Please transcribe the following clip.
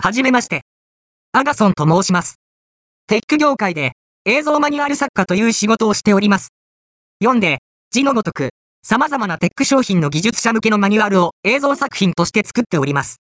はじめまして。アガソンと申します。テック業界で映像マニュアル作家という仕事をしております。読んで、字のごとく、様々なテック商品の技術者向けのマニュアルを映像作品として作っております。